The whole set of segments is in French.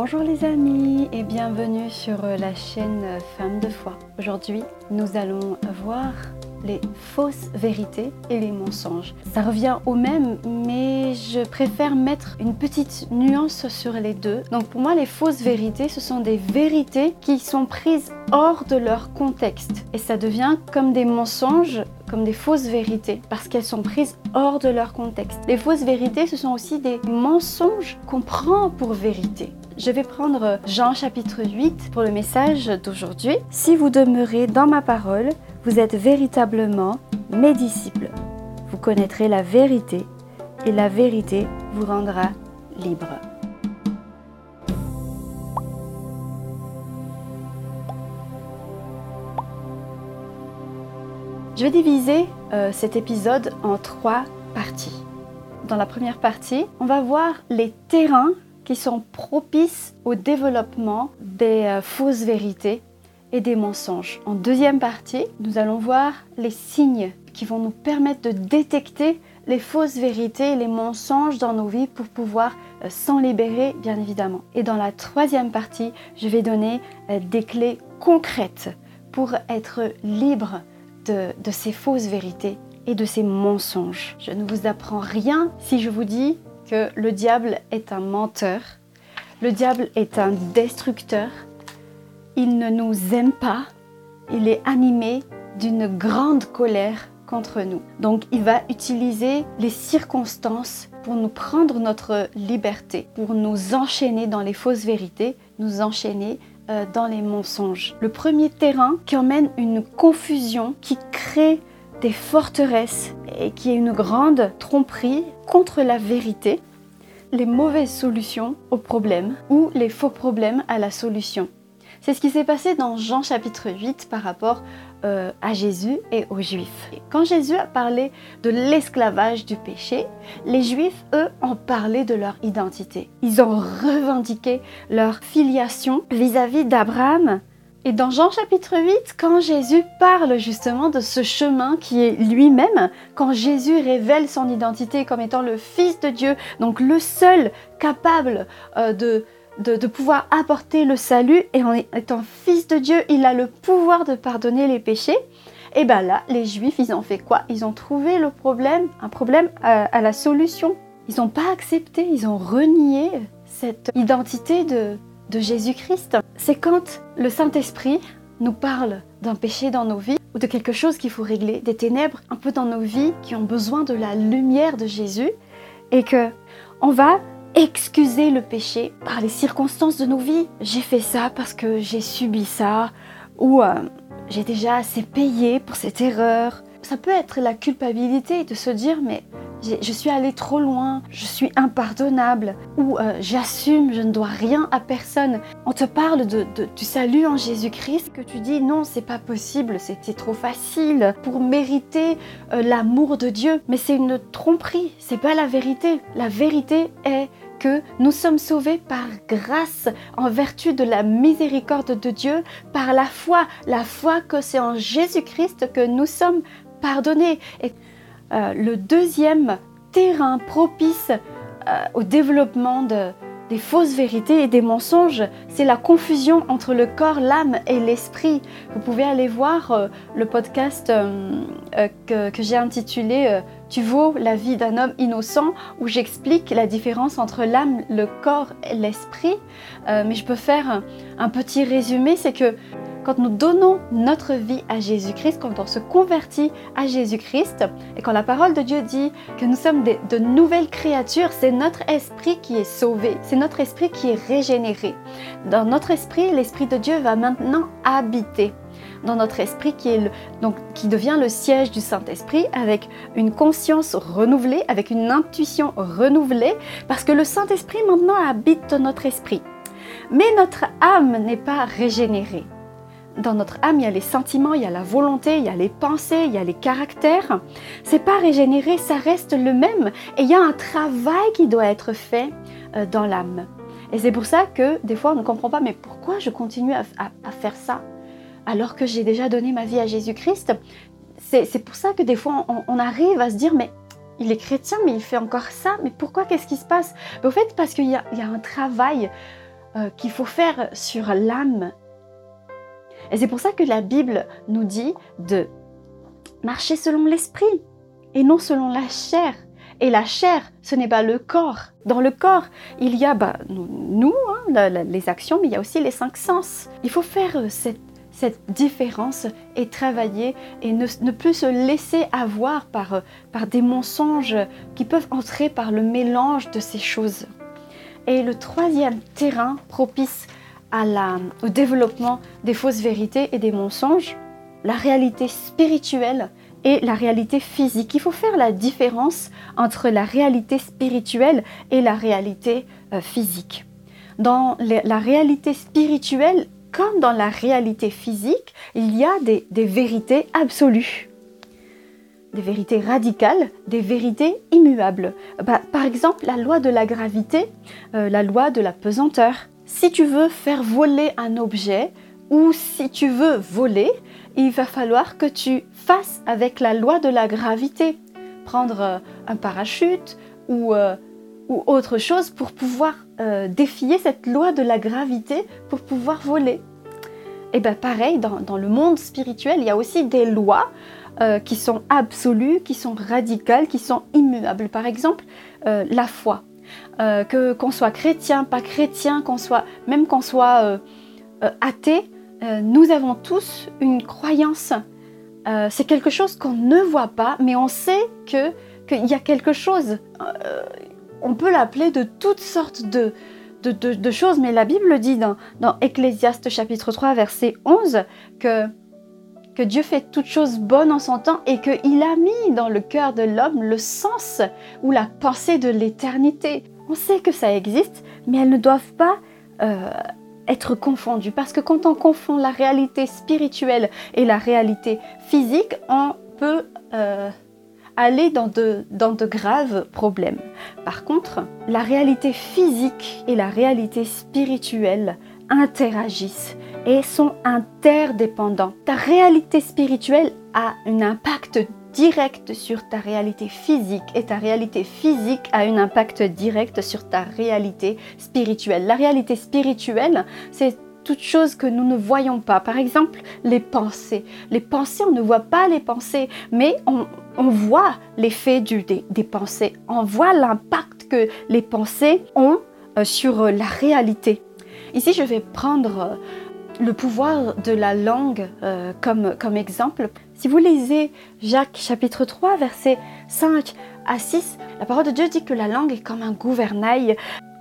Bonjour les amis et bienvenue sur la chaîne Femmes de foi. Aujourd'hui, nous allons voir les fausses vérités et les mensonges. Ça revient au même, mais je préfère mettre une petite nuance sur les deux. Donc pour moi, les fausses vérités, ce sont des vérités qui sont prises hors de leur contexte. Et ça devient comme des mensonges comme des fausses vérités parce qu'elles sont prises hors de leur contexte. Les fausses vérités, ce sont aussi des mensonges qu'on prend pour vérité. Je vais prendre Jean chapitre 8 pour le message d'aujourd'hui. Si vous demeurez dans ma parole, vous êtes véritablement mes disciples. Vous connaîtrez la vérité et la vérité vous rendra libre. Je vais diviser euh, cet épisode en trois parties. Dans la première partie, on va voir les terrains qui sont propices au développement des euh, fausses vérités et des mensonges. En deuxième partie, nous allons voir les signes qui vont nous permettre de détecter les fausses vérités et les mensonges dans nos vies pour pouvoir euh, s'en libérer, bien évidemment. Et dans la troisième partie, je vais donner euh, des clés concrètes pour être libre de, de ces fausses vérités et de ces mensonges. Je ne vous apprends rien si je vous dis que le diable est un menteur, le diable est un destructeur, il ne nous aime pas, il est animé d'une grande colère contre nous. Donc il va utiliser les circonstances pour nous prendre notre liberté, pour nous enchaîner dans les fausses vérités, nous enchaîner euh, dans les mensonges. Le premier terrain qui emmène une confusion, qui crée des forteresses et qui est une grande tromperie contre la vérité, les mauvaises solutions aux problèmes ou les faux problèmes à la solution. C'est ce qui s'est passé dans Jean chapitre 8 par rapport euh, à Jésus et aux Juifs. quand Jésus a parlé de l'esclavage du péché, les Juifs, eux, ont parlé de leur identité. Ils ont revendiqué leur filiation vis-à-vis d'Abraham. Et dans Jean chapitre 8, quand Jésus parle justement de ce chemin qui est lui-même, quand Jésus révèle son identité comme étant le Fils de Dieu, donc le seul capable euh, de de, pouvoir apporter le salut et en étant fils de Dieu, il a le pouvoir de pardonner les péchés. Et bien là, les Juifs, ils ont fait quoi? Ils ont trouvé le problème, un problème à, la solution. Ils n'ont pas accepté, ils ont renié cette identité de, de Jésus-Christ. C'est quand le Saint-Esprit nous parle d'un péché dans nos vies ou de quelque chose qu'il faut régler, des ténèbres un peu dans nos vies qui ont besoin de la lumière de Jésus et que on va excuser le péché par les circonstances de nos vies. J'ai fait ça parce que j'ai subi ça, ou euh, j'ai déjà assez payé pour cette erreur. Ça peut être la culpabilité de se dire mais je suis allé trop loin, je suis impardonnable, ou euh, j'assume, je ne dois rien à personne. On te parle de, du salut en Jésus-Christ, que tu dis non, c'est pas possible, c'était trop facile pour mériter euh, l'amour de Dieu. Mais c'est une tromperie, c'est pas la vérité. La vérité est que nous sommes sauvés par grâce, en vertu de la miséricorde de Dieu, par la foi, la foi que c'est en Jésus-Christ que nous sommes pardonnés. Et euh, le deuxième terrain propice euh, au développement de, des fausses vérités et des mensonges, c'est la confusion entre le corps, l'âme et l'esprit. Vous pouvez aller voir euh, le podcast que j'ai intitulé tu vaux la vie d'un homme innocent où j'explique la différence entre l'âme, le corps et l'esprit. Euh, mais je peux faire un, petit résumé, c'est que quand nous donnons notre vie à Jésus-Christ, quand on se convertit à Jésus-Christ, et quand la parole de Dieu dit que nous sommes de nouvelles créatures, c'est notre esprit qui est sauvé, c'est notre esprit qui est régénéré. Dans notre esprit, l'esprit de Dieu va maintenant habiter dans notre esprit qui, est donc, qui devient le siège du Saint-Esprit avec une conscience renouvelée, avec une intuition renouvelée, parce que le Saint-Esprit maintenant habite notre esprit. Mais notre âme n'est pas régénérée. Dans notre âme, il y a les sentiments, il y a la volonté, il y a les pensées, il y a les caractères. C'est pas régénéré, ça reste le même. Et il y a un travail qui doit être fait euh, dans l'âme. Et c'est pour ça que des fois on ne comprend pas, mais pourquoi je continue à faire ça? Alors que j'ai déjà donné ma vie à Jésus-Christ. C'est pour ça que des fois on, arrive à se dire mais il est chrétien mais il fait encore ça, mais pourquoi qu'est-ce qui se passe? Au fait parce qu'il y, a un travail euh, qu'il faut faire sur l'âme. Et c'est pour ça que la Bible nous dit de marcher selon l'esprit et non selon la chair. Et la chair, ce n'est pas le corps. Dans le corps, il y a bah, nous, hein, les actions, mais il y a aussi les cinq sens. Il faut faire euh, cette, différence et travailler et ne, plus se laisser avoir par, par des mensonges qui peuvent entrer par le mélange de ces choses. Et le troisième terrain propice au développement des fausses vérités et des mensonges, la réalité spirituelle et la réalité physique. Il faut faire la différence entre la réalité spirituelle et la réalité euh, physique. Dans la réalité spirituelle, comme dans la réalité physique, il y a des, vérités absolues, des vérités radicales, des vérités immuables. Bah, par exemple, la loi de la gravité, euh, la loi de la pesanteur. Si tu veux faire voler un objet ou si tu veux voler, il va falloir que tu fasses avec la loi de la gravité. Prendre euh, un parachute euh, ou autre chose pour pouvoir euh, défier cette loi de la gravité pour pouvoir voler. Et bien pareil, dans, le monde spirituel, il y a aussi des lois qui sont absolues, qui sont radicales, qui sont immuables. Par exemple, la foi. que qu'on soit chrétien, pas chrétien, qu'on soit même qu'on soit athée, euh, nous avons tous une croyance. Euh, c'est quelque chose qu'on ne voit pas, mais on sait qu'il y a quelque chose. Euh, on peut l'appeler de toutes sortes de, choses, mais la Bible dit dans, dans chapitre 3, verset 11, que, que Dieu fait toutes choses bonnes en son temps et qu'il a mis dans le cœur de l'homme le sens ou la pensée de l'éternité. On sait que ça existe, mais elles ne doivent pas être confondues. Parce que quand on confond la réalité spirituelle et la réalité physique, on peut euh, aller dans de, dans de graves problèmes. Par contre, la réalité physique et la réalité spirituelle interagissent et sont interdépendants. Ta réalité spirituelle a un impact direct sur ta réalité physique et ta réalité physique a un impact direct sur ta réalité spirituelle. La réalité spirituelle, c'est toute chose que nous ne voyons pas. Par exemple, les pensées. Les pensées, on ne voit pas les pensées, mais on, voit l'effet des, des pensées. On voit l'impact que les pensées ont euh, sur la réalité. Ici, je vais prendre euh, le pouvoir de la langue euh, comme, comme exemple. Si vous lisez Jacques chapitre 3 versets 5 à 6, la parole de Dieu dit que la langue est comme un gouvernail.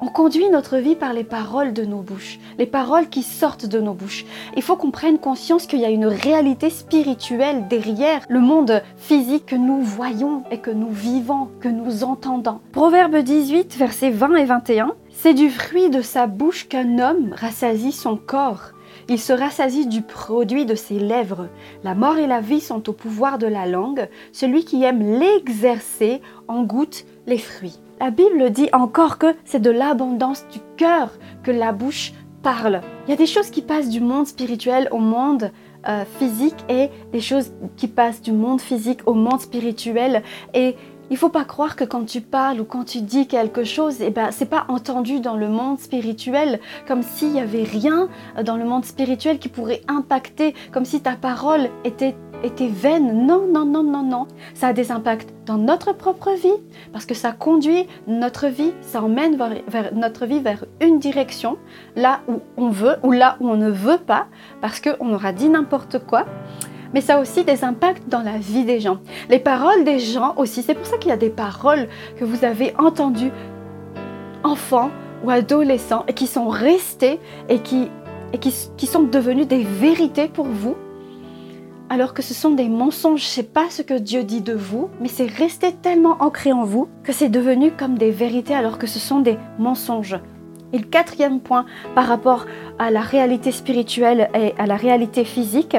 On conduit notre vie par les paroles de nos bouches, les paroles qui sortent de nos bouches. Il faut qu'on prenne conscience qu'il y a une réalité spirituelle derrière le monde physique que nous voyons et que nous vivons, que nous entendons. Proverbe 18, versets 20 et 21. C'est du fruit de sa bouche qu'un homme rassasie son corps. Il se rassasie du produit de ses lèvres. La mort et la vie sont au pouvoir de la langue. Celui qui aime l'exercer en goûte les fruits. La Bible dit encore que c'est de l'abondance du cœur que la bouche parle. Il y a des choses qui passent du monde spirituel au monde euh, physique et des choses qui passent du monde physique au monde spirituel. Et il faut pas croire que quand tu parles ou quand tu dis quelque chose, eh ben, c'est pas entendu dans le monde spirituel, comme s'il y avait rien dans le monde spirituel qui pourrait impacter, comme si ta parole était était vaine. Non, non, non, non, non. Ça a des impacts dans notre propre vie parce que ça conduit notre vie, ça emmène vers, notre vie vers une direction, là où on veut ou là où on ne veut pas parce qu'on aura dit n'importe quoi mais ça a aussi des impacts dans la vie des gens. Les paroles des gens aussi, c'est pour ça qu'il y a des paroles que vous avez entendues enfants ou adolescents et qui sont restées et qui, et qui sont devenues des vérités pour vous alors que ce sont des mensonges. Sais pas ce que Dieu dit de vous, mais c'est resté tellement ancré en vous que c'est devenu comme des vérités alors que ce sont des mensonges. Et le quatrième point par rapport à la réalité spirituelle et à la réalité physique,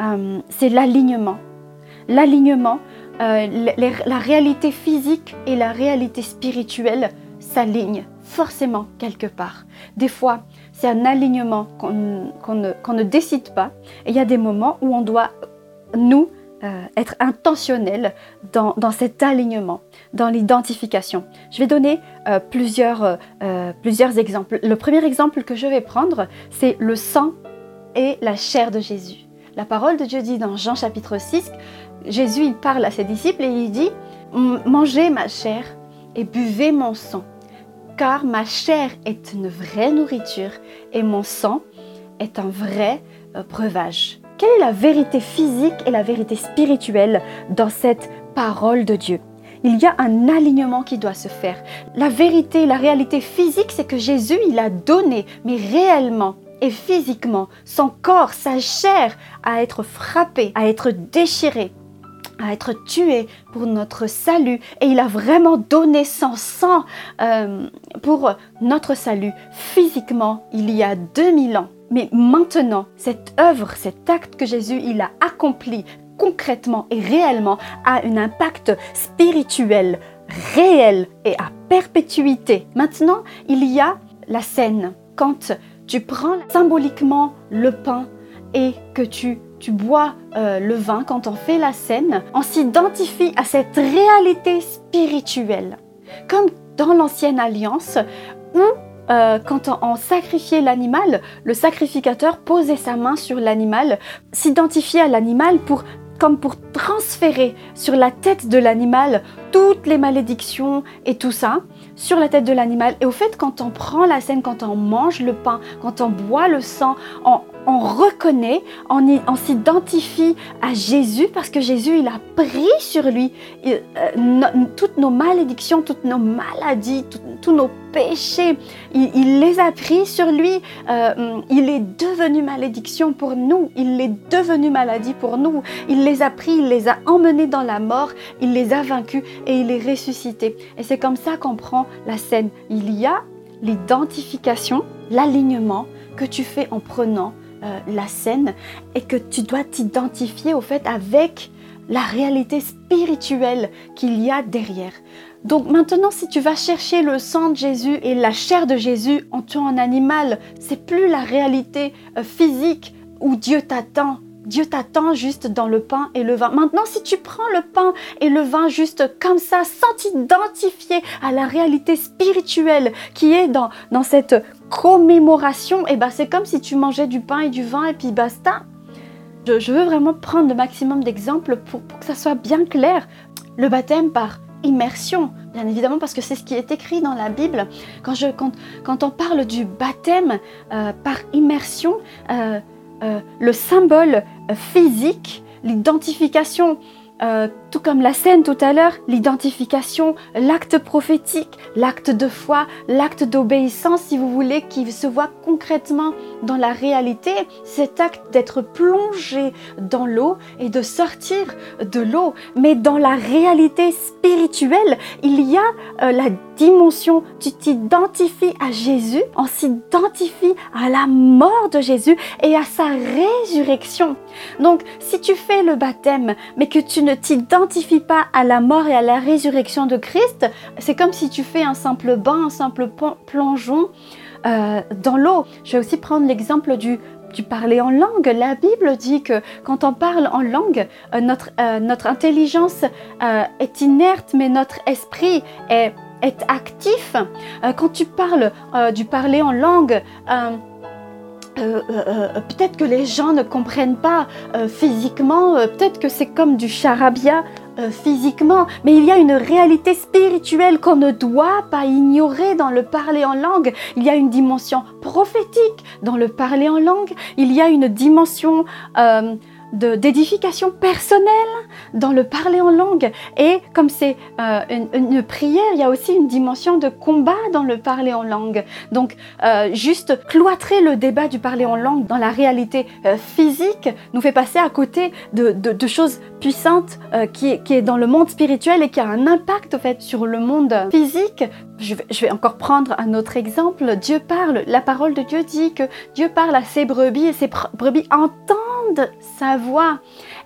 euh, c'est l'alignement. L'alignement, euh, la réalité physique et la réalité spirituelle s'alignent forcément quelque part. Des fois, c'est un alignement qu'on ne, décide pas. Et il y a des moments où on doit, nous, euh, être intentionnel dans, cet alignement, dans l'identification. Je vais donner euh, plusieurs, euh, plusieurs exemples. Le premier exemple que je vais prendre, c'est le sang et la chair de Jésus. La parole de Dieu dit dans Jean chapitre 6, Jésus il parle à ses disciples et il dit, Mangez ma chair et buvez mon sang, car ma chair est une vraie nourriture et mon sang est un vrai breuvage. Quelle est la vérité physique et la vérité spirituelle dans cette parole de Dieu? Il y a un alignement qui doit se faire. La vérité, la réalité physique, c'est que Jésus, il a donné, mais réellement et physiquement, son corps, sa chair, à être frappé, à être déchiré, à être tué pour notre salut. Et il a vraiment donné son sang euh, pour notre salut physiquement il y a 2000 ans. Mais maintenant, cette œuvre, cet acte que Jésus il a accompli concrètement et réellement a un impact spirituel réel et à perpétuité. Maintenant, il y a la scène. Quand tu prends symboliquement le pain et que tu, tu bois euh, le vin, quand on fait la scène, on s'identifie à cette réalité spirituelle. Comme dans l'ancienne alliance où euh, quand on, sacrifiait l'animal, le sacrificateur posait sa main sur l'animal, s'identifiait à l'animal pour comme pour transférer sur la tête de l'animal toutes les malédictions et tout ça sur la tête de l'animal. Et au fait, quand on prend la scène, quand on mange le pain, quand on boit le sang, on, on reconnaît, on, s'identifie à Jésus parce que Jésus, il a pris sur lui euh, toutes nos malédictions, toutes nos maladies, tous nos péchés. Il, les a pris sur lui. Euh, il est devenu malédiction pour nous. Il est devenu maladie pour nous. Il les a pris, il les a emmenés dans la mort. Il les a vaincus et il est ressuscité. Et c'est comme ça qu'on prend la scène. Il y a l'identification, l'alignement que tu fais en prenant euh, la scène et que tu dois t'identifier au fait avec la réalité spirituelle qu'il y a derrière. Donc maintenant, si tu vas chercher le sang de Jésus et la chair de Jésus en tuant un animal, c'est plus la réalité euh, physique où Dieu t'attend. Dieu t'attend juste dans le pain et le vin. Maintenant, si tu prends le pain et le vin juste comme ça, sans t'identifier à la réalité spirituelle qui est dans, dans cette commémoration, et eh ben c'est comme si tu mangeais du pain et du vin et puis basta. Je, veux vraiment prendre le maximum d'exemples pour, que ça soit bien clair. Le baptême par immersion, bien évidemment, parce que c'est ce qui est écrit dans la Bible. Quand, je, quand, quand on parle du baptême euh, par immersion, euh, euh, le symbole physique, l'identification euh, comme la scène tout à l'heure, l'identification, l'acte prophétique, l'acte de foi, l'acte d'obéissance, si vous voulez, qui se voit concrètement dans la réalité, cet acte d'être plongé dans l'eau et de sortir de l'eau. Mais dans la réalité spirituelle, il y a euh, la dimension, tu t'identifies à Jésus, on s'identifie à la mort de Jésus et à sa résurrection. Donc, si tu fais le baptême, mais que tu ne t'identifies pas à la mort et à la résurrection de Christ, c'est comme si tu fais un simple bain, un simple plongeon euh, dans l'eau. Je vais aussi prendre l'exemple du du parler en langue. La Bible dit que quand on parle en langue, euh, notre, euh, notre intelligence est inerte, mais notre esprit est être actif. Quand tu parles du parler en langue, euh, peut-être que les gens ne comprennent pas physiquement, peut-être que c'est comme du charabia physiquement, mais il y a une réalité spirituelle qu'on ne doit pas ignorer dans le parler en langue. Il y a une dimension prophétique dans le parler en langue. Il y a une dimension d'édification personnelle dans le parler en langue. Et comme c'est euh, une, prière, il y a aussi une dimension de combat dans le parler en langue. Donc, euh, juste cloîtrer le débat du parler en langue dans la réalité euh, physique nous fait passer à côté de, choses puissantes qui, qui, est dans le monde spirituel et qui a un impact fait sur le monde physique. Je vais encore prendre un autre exemple. Dieu parle, la parole de Dieu dit que Dieu parle à ses brebis et ses brebis entendent sa voix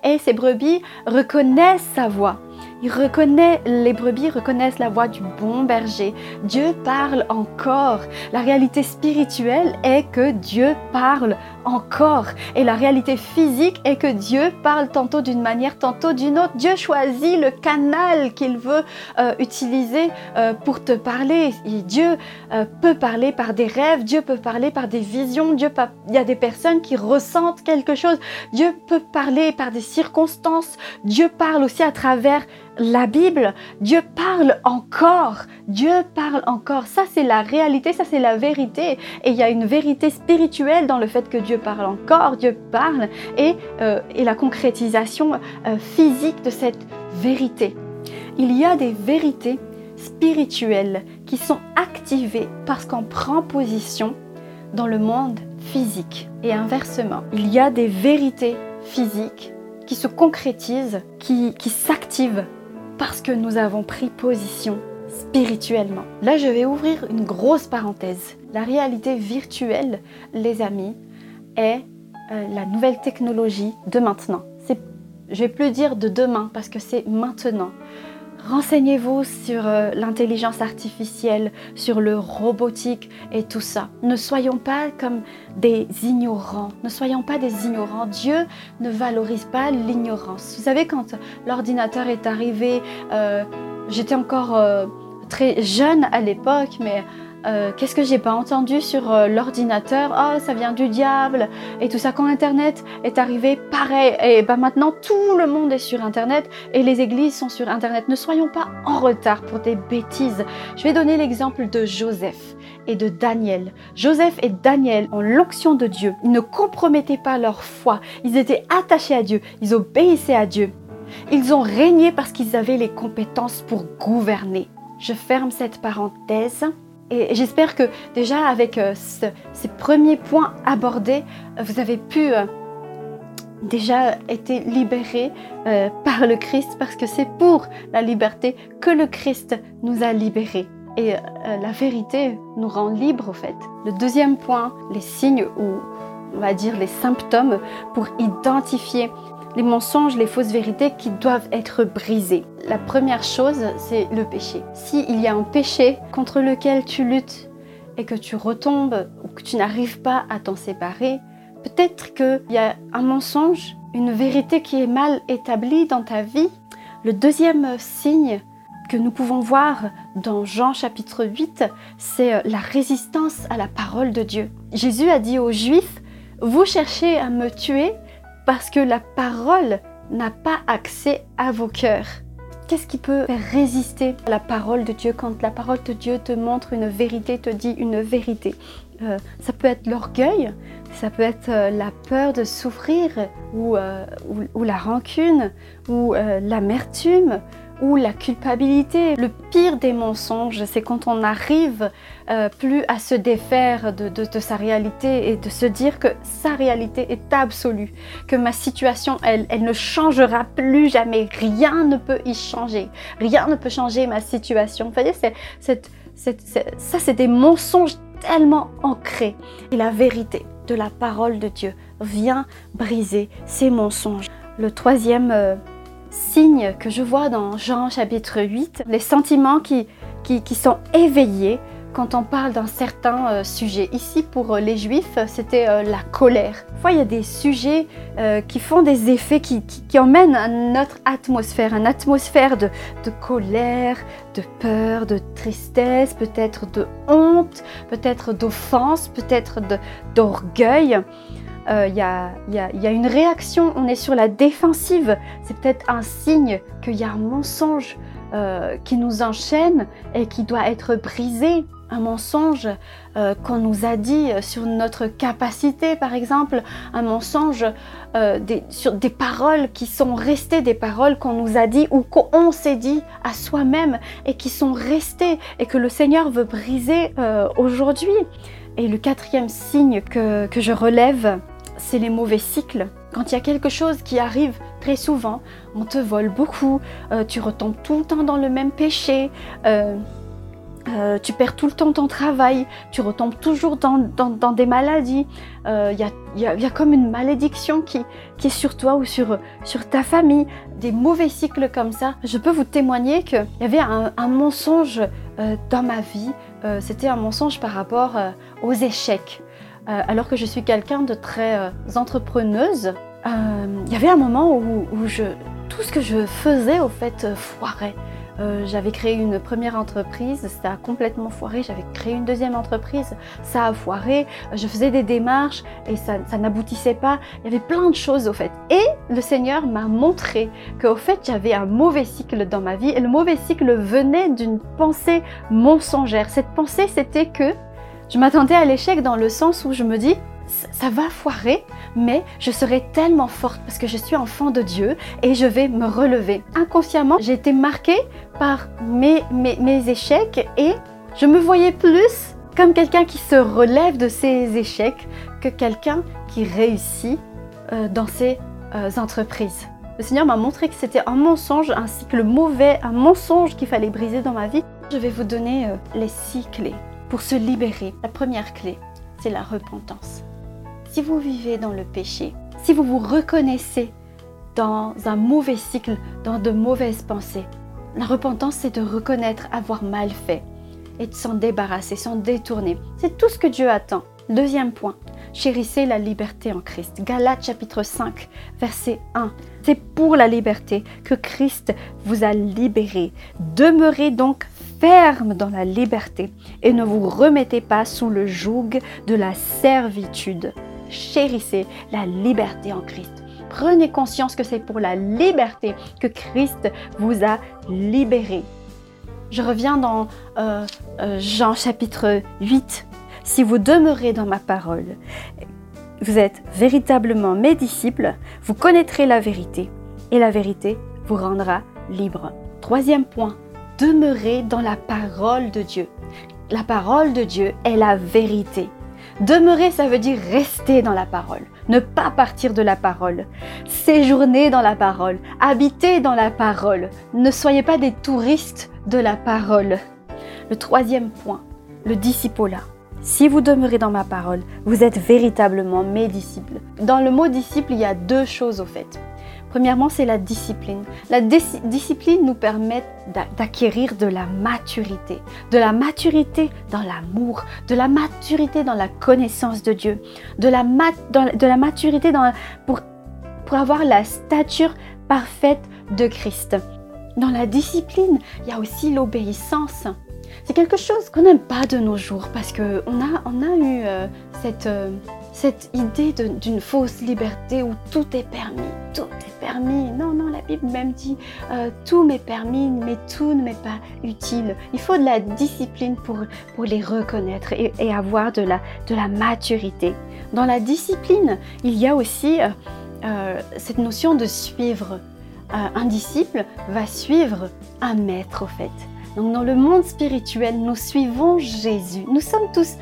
et ces brebis reconnaissent sa voix. Il reconnaît, les brebis reconnaissent la voix du bon berger. Dieu parle encore. La réalité spirituelle est que Dieu parle encore. Et la réalité physique est que Dieu parle tantôt d'une manière, tantôt d'une autre. Dieu choisit le canal qu'il veut euh, utiliser euh, pour te parler. Dieu euh, peut parler par des rêves, Dieu peut parler par des visions, Dieu il y a des personnes qui ressentent quelque chose. Dieu peut parler par des circonstances. Dieu parle aussi à travers la Bible, Dieu parle encore. Dieu parle encore. Ça, c'est la réalité, ça, c'est la vérité. Et il y a une vérité spirituelle dans le fait que Dieu parle encore, Dieu parle, et, euh, la concrétisation euh, physique de cette vérité. Il y a des vérités spirituelles qui sont activées parce qu'on prend position dans le monde physique. Et inversement, il y a des vérités physiques qui se concrétisent, qui, qui s'activent parce que nous avons pris position spirituellement. Là, je vais ouvrir une grosse parenthèse. La réalité virtuelle, les amis, euh, la nouvelle technologie de maintenant. Je vais plus dire de demain parce que c'est maintenant. Renseignez-vous sur euh, l'intelligence artificielle, sur le robotique et tout ça. Ne soyons pas comme des ignorants. Ne soyons pas des ignorants. Dieu ne valorise pas l'ignorance. Vous savez, quand l'ordinateur est arrivé, euh, j'étais encore très jeune à l'époque, mais euh, qu'est-ce que j'ai pas entendu sur euh, l'ordinateur? Oh, ça vient du diable et tout ça. Quand Internet est arrivé, pareil. Et ben maintenant, tout le monde est sur Internet et les églises sont sur Internet. Ne soyons pas en retard pour des bêtises. Je vais donner l'exemple de Joseph et de Daniel. Joseph et Daniel ont l'onction de Dieu. Ils ne compromettaient pas leur foi. Ils étaient attachés à Dieu. Ils obéissaient à Dieu. Ils ont régné parce qu'ils avaient les compétences pour gouverner. Je ferme cette parenthèse. Et j'espère que déjà avec euh, ces premiers points abordés, euh, vous avez pu euh, déjà être libéré par le Christ parce que c'est pour la liberté que le Christ nous a libérés. Et la vérité nous rend libres au fait. Le deuxième point, les signes ou on va dire les symptômes pour identifier les mensonges, les fausses vérités qui doivent être brisées. La première chose, c'est le péché. S'il y a un péché contre lequel tu luttes et que tu retombes ou que tu n'arrives pas à t'en séparer, peut-être qu'il y a un mensonge, une vérité qui est mal établie dans ta vie. Le deuxième signe que nous pouvons voir dans Jean chapitre 8, c'est la résistance à la parole de Dieu. Jésus a dit aux Juifs, vous cherchez à me tuer, parce que la parole n'a pas accès à vos cœurs. Qu'est-ce qui peut faire résister à la parole de Dieu quand la parole de Dieu te montre une vérité, te dit une vérité? Euh, Ça peut être l'orgueil, ça peut être euh, la peur de souffrir ou, euh, ou la rancune ou l'amertume ou la culpabilité. Le pire des mensonges, c'est quand on n'arrive euh, plus à se défaire de, sa réalité et de se dire que sa réalité est absolue, que ma situation, elle, elle ne changera plus jamais. Rien ne peut y changer. Rien ne peut changer ma situation. Vous voyez, ça, c'est des mensonges tellement ancrés. Et la vérité de la parole de Dieu vient briser ces mensonges. Le troisième... Euh, signes que je vois dans Jean chapitre 8, les sentiments qui, qui, sont éveillés quand on parle d'un certain euh, sujet. Ici, pour euh, les juifs, c'était euh, la colère. Parfois, il y a des sujets qui font des effets qui, qui, emmènent à notre atmosphère, une atmosphère de, de colère, de peur, de tristesse, peut-être de honte, peut-être d'offense, peut-être d'orgueil il euh, y, a, une réaction, on est sur la défensive. C'est peut-être un signe qu'il y a un mensonge euh, qui nous enchaîne et qui doit être brisé. Un mensonge euh, qu'on nous a dit sur notre capacité, par exemple, un mensonge sur des paroles qui sont restées, des paroles qu'on nous a dit ou qu'on s'est dit à soi-même et qui sont restées et que le Seigneur veut briser aujourd'hui. Et le quatrième signe que je relève, c'est les mauvais cycles. Quand il y a quelque chose qui arrive très souvent, on te vole beaucoup, euh, tu retombes tout le temps dans le même péché, euh, euh, tu perds tout le temps ton travail, tu retombes toujours dans, des maladies, il y, a, comme une malédiction qui, est sur toi ou sur, ta famille, des mauvais cycles comme ça. Je peux vous témoigner qu'il y avait un, mensonge dans ma vie, c'était un mensonge par rapport aux échecs. Alors que je suis quelqu'un de très entrepreneuse, il y avait un moment où, tout ce que je faisais au fait foirait. Euh, j'avais créé une première entreprise, ça a complètement foiré. J'avais créé une deuxième entreprise, ça a foiré. Je faisais des démarches et ça, n'aboutissait pas. Il y avait plein de choses au fait. Et le Seigneur m'a montré qu'au fait j'avais un mauvais cycle dans ma vie et le mauvais cycle venait d'une pensée mensongère. Cette pensée c'était que je m'attendais à l'échec dans le sens où je me dis ça va foirer, mais je serai tellement forte parce que je suis enfant de Dieu et je vais me relever. Inconsciemment, j'ai été marquée par mes, mes, échecs et je me voyais plus comme quelqu'un qui se relève de ses échecs que quelqu'un qui réussit euh, dans ses euh, entreprises. Le Seigneur m'a montré que c'était un mensonge, un cycle mauvais, un mensonge qu'il fallait briser dans ma vie. Je vais vous donner euh, les six clés pour se libérer. La première clé, c'est la repentance si vous vivez dans le péché, si vous vous reconnaissez dans un mauvais cycle, dans de mauvaises pensées, la repentance, c'est de reconnaître avoir mal fait et de s'en débarrasser, s'en détourner. C'est tout ce que Dieu attend. Deuxième point, chérissez la liberté en Christ. Galates chapitre 5, verset 1. C'est pour la liberté que Christ vous a libéré. Demeurez donc ferme dans la liberté et ne vous remettez pas sous le joug de la servitude chérissez la liberté en Christ. Prenez conscience que c'est pour la liberté que Christ vous a libéré. Je reviens dans euh, euh, Jean chapitre 8. Si vous demeurez dans ma parole, vous êtes véritablement mes disciples, vous connaîtrez la vérité et la vérité vous rendra libre. Troisième point, demeurez dans la parole de Dieu. La parole de Dieu est la vérité. Demeurer, ça veut dire rester dans la parole, ne pas partir de la parole, séjourner dans la parole, habiter dans la parole. Ne soyez pas des touristes de la parole. Le troisième point, le discipola. Si vous demeurez dans ma parole, vous êtes véritablement mes disciples. Dans le mot disciple, il y a deux choses au fait. Premièrement, c'est la discipline. La discipline nous permet d'acquérir de la maturité, de la maturité dans l'amour, de la maturité dans la connaissance de Dieu, de la, maturité dans, pour, pour avoir la stature parfaite de Christ. Dans la discipline, il y a aussi l'obéissance. C'est quelque chose qu'on n'aime pas de nos jours parce qu'on a, on a eu euh, cette... Euh, cette idée d'une fausse liberté où tout est permis, tout est permis. Non, non, la Bible même dit euh, tout m'est permis, mais tout ne m'est pas utile. Il faut de la discipline pour, pour les reconnaître et, avoir de la, de la maturité. Dans la discipline, il y a aussi euh, euh, cette notion de suivre. un disciple va suivre un maître, au fait. Donc dans le monde spirituel, nous suivons Jésus. Nous sommes tous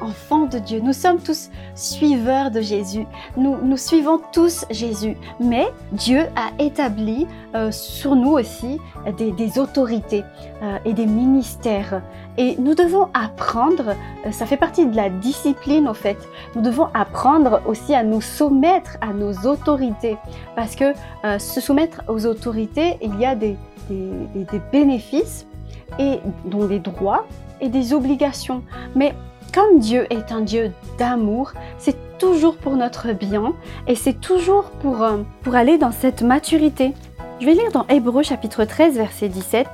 enfants de Dieu. Nous sommes tous suiveurs de Jésus. Nous, nous suivons tous Jésus. Mais Dieu a établi euh, sur nous aussi des, autorités euh, et des ministères. Et nous devons apprendre, euh, ça fait partie de la discipline au fait, nous devons apprendre aussi à nous soumettre à nos autorités. Parce que se soumettre aux autorités, il y a des, des, des bénéfices et donc des droits et des obligations. Mais comme Dieu est un Dieu d'amour, c'est toujours pour notre bien et c'est toujours pour, euh, pour aller dans cette maturité. Je vais lire dans Hébreu chapitre 13 verset 17.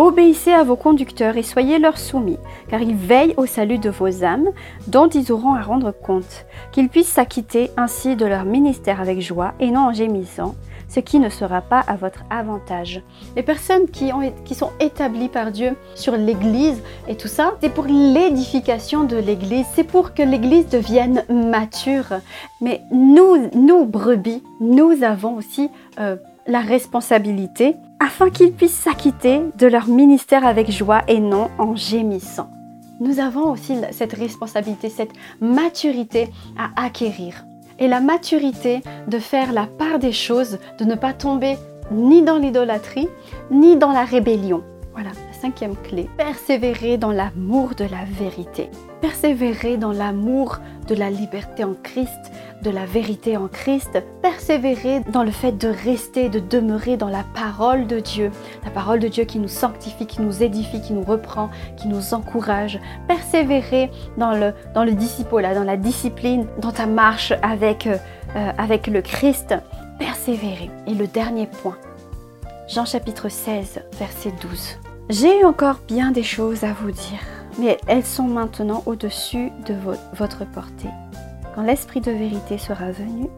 Obéissez à vos conducteurs et soyez leur soumis, car ils veillent au salut de vos âmes, dont ils auront à rendre compte, qu'ils puissent s'acquitter ainsi de leur ministère avec joie et non en gémissant, ce qui ne sera pas à votre avantage. Les personnes qui, ont, qui sont établies par Dieu sur l'Église et tout ça, c'est pour l'édification de l'Église, c'est pour que l'Église devienne mature. Mais nous, nous brebis, nous avons aussi euh, la responsabilité afin qu'ils puissent s'acquitter de leur ministère avec joie et non en gémissant. Nous avons aussi cette responsabilité, cette maturité à acquérir et la maturité de faire la part des choses, de ne pas tomber ni dans l'idolâtrie, ni dans la rébellion. Voilà, cinquième clé, persévérer dans l'amour de la vérité. Persévérer dans l'amour de la liberté en Christ, de la vérité en Christ. Persévérer dans le fait de rester, de demeurer dans la parole de Dieu. La parole de Dieu qui nous sanctifie, qui nous édifie, qui nous reprend, qui nous encourage. Persévérer dans le, dans le dans la discipline, dans ta marche avec, euh, avec le Christ. Persévérer. Et le dernier point, Jean chapitre 16, verset 12. J'ai encore bien des choses à vous dire, mais elles sont maintenant au-dessus de votre portée. Quand l'Esprit de vérité sera venu,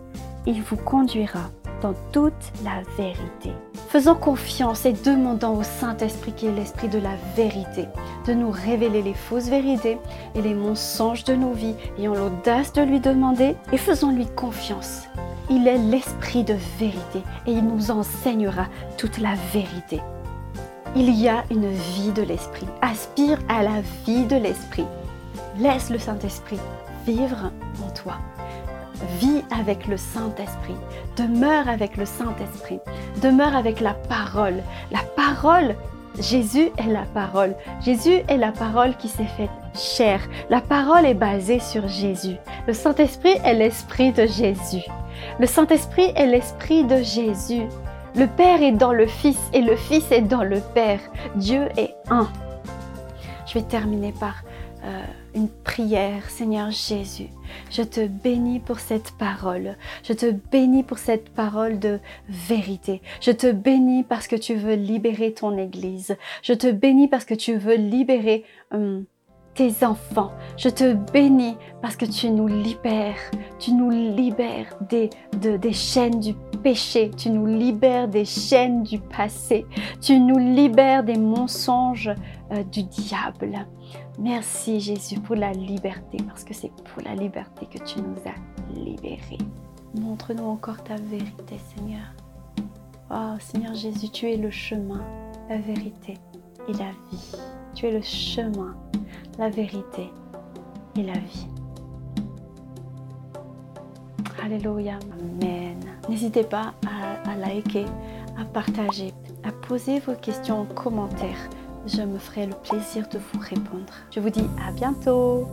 il vous conduira dans toute la vérité. Faisons confiance et demandons au Saint-Esprit qui est l'Esprit de la vérité de nous révéler les fausses vérités et les mensonges de nos vies. Ayons l'audace de lui demander et faisons-lui confiance il est l'esprit de vérité et il nous enseignera toute la vérité. Il y a une vie de l'esprit. Aspire à la vie de l'esprit. Laisse le Saint-Esprit vivre en toi. Vis avec le Saint-Esprit. Demeure avec le Saint-Esprit. Demeure avec la parole. La parole, Jésus est la parole. Jésus est la parole qui s'est faite chair. La parole est basée sur Jésus. Le Saint-Esprit est l'Esprit de Jésus. Le Saint-Esprit est l'Esprit de Jésus. Le Père est dans le Fils et le Fils est dans le Père. Dieu est un. Je vais terminer par euh, une prière. Seigneur Jésus, je te bénis pour cette parole. Je te bénis pour cette parole de vérité. Je te bénis parce que tu veux libérer ton Église. Je te bénis parce que tu veux libérer... Hum, tes enfants. Je te bénis parce que tu nous libères. Tu nous libères des, chaînes du péché. Tu nous libères des chaînes du passé. Tu nous libères des mensonges euh, du diable. Merci Jésus pour la liberté parce que c'est pour la liberté que tu nous as libérés. Montre-nous encore ta vérité Seigneur. Oh Seigneur Jésus, tu es le chemin, la vérité et la vie. Tu es le chemin, la vérité et la vie. Alléluia. Amen. N'hésitez pas à, liker, à partager, à poser vos questions en commentaire. Je me ferai le plaisir de vous répondre. Je vous dis à bientôt.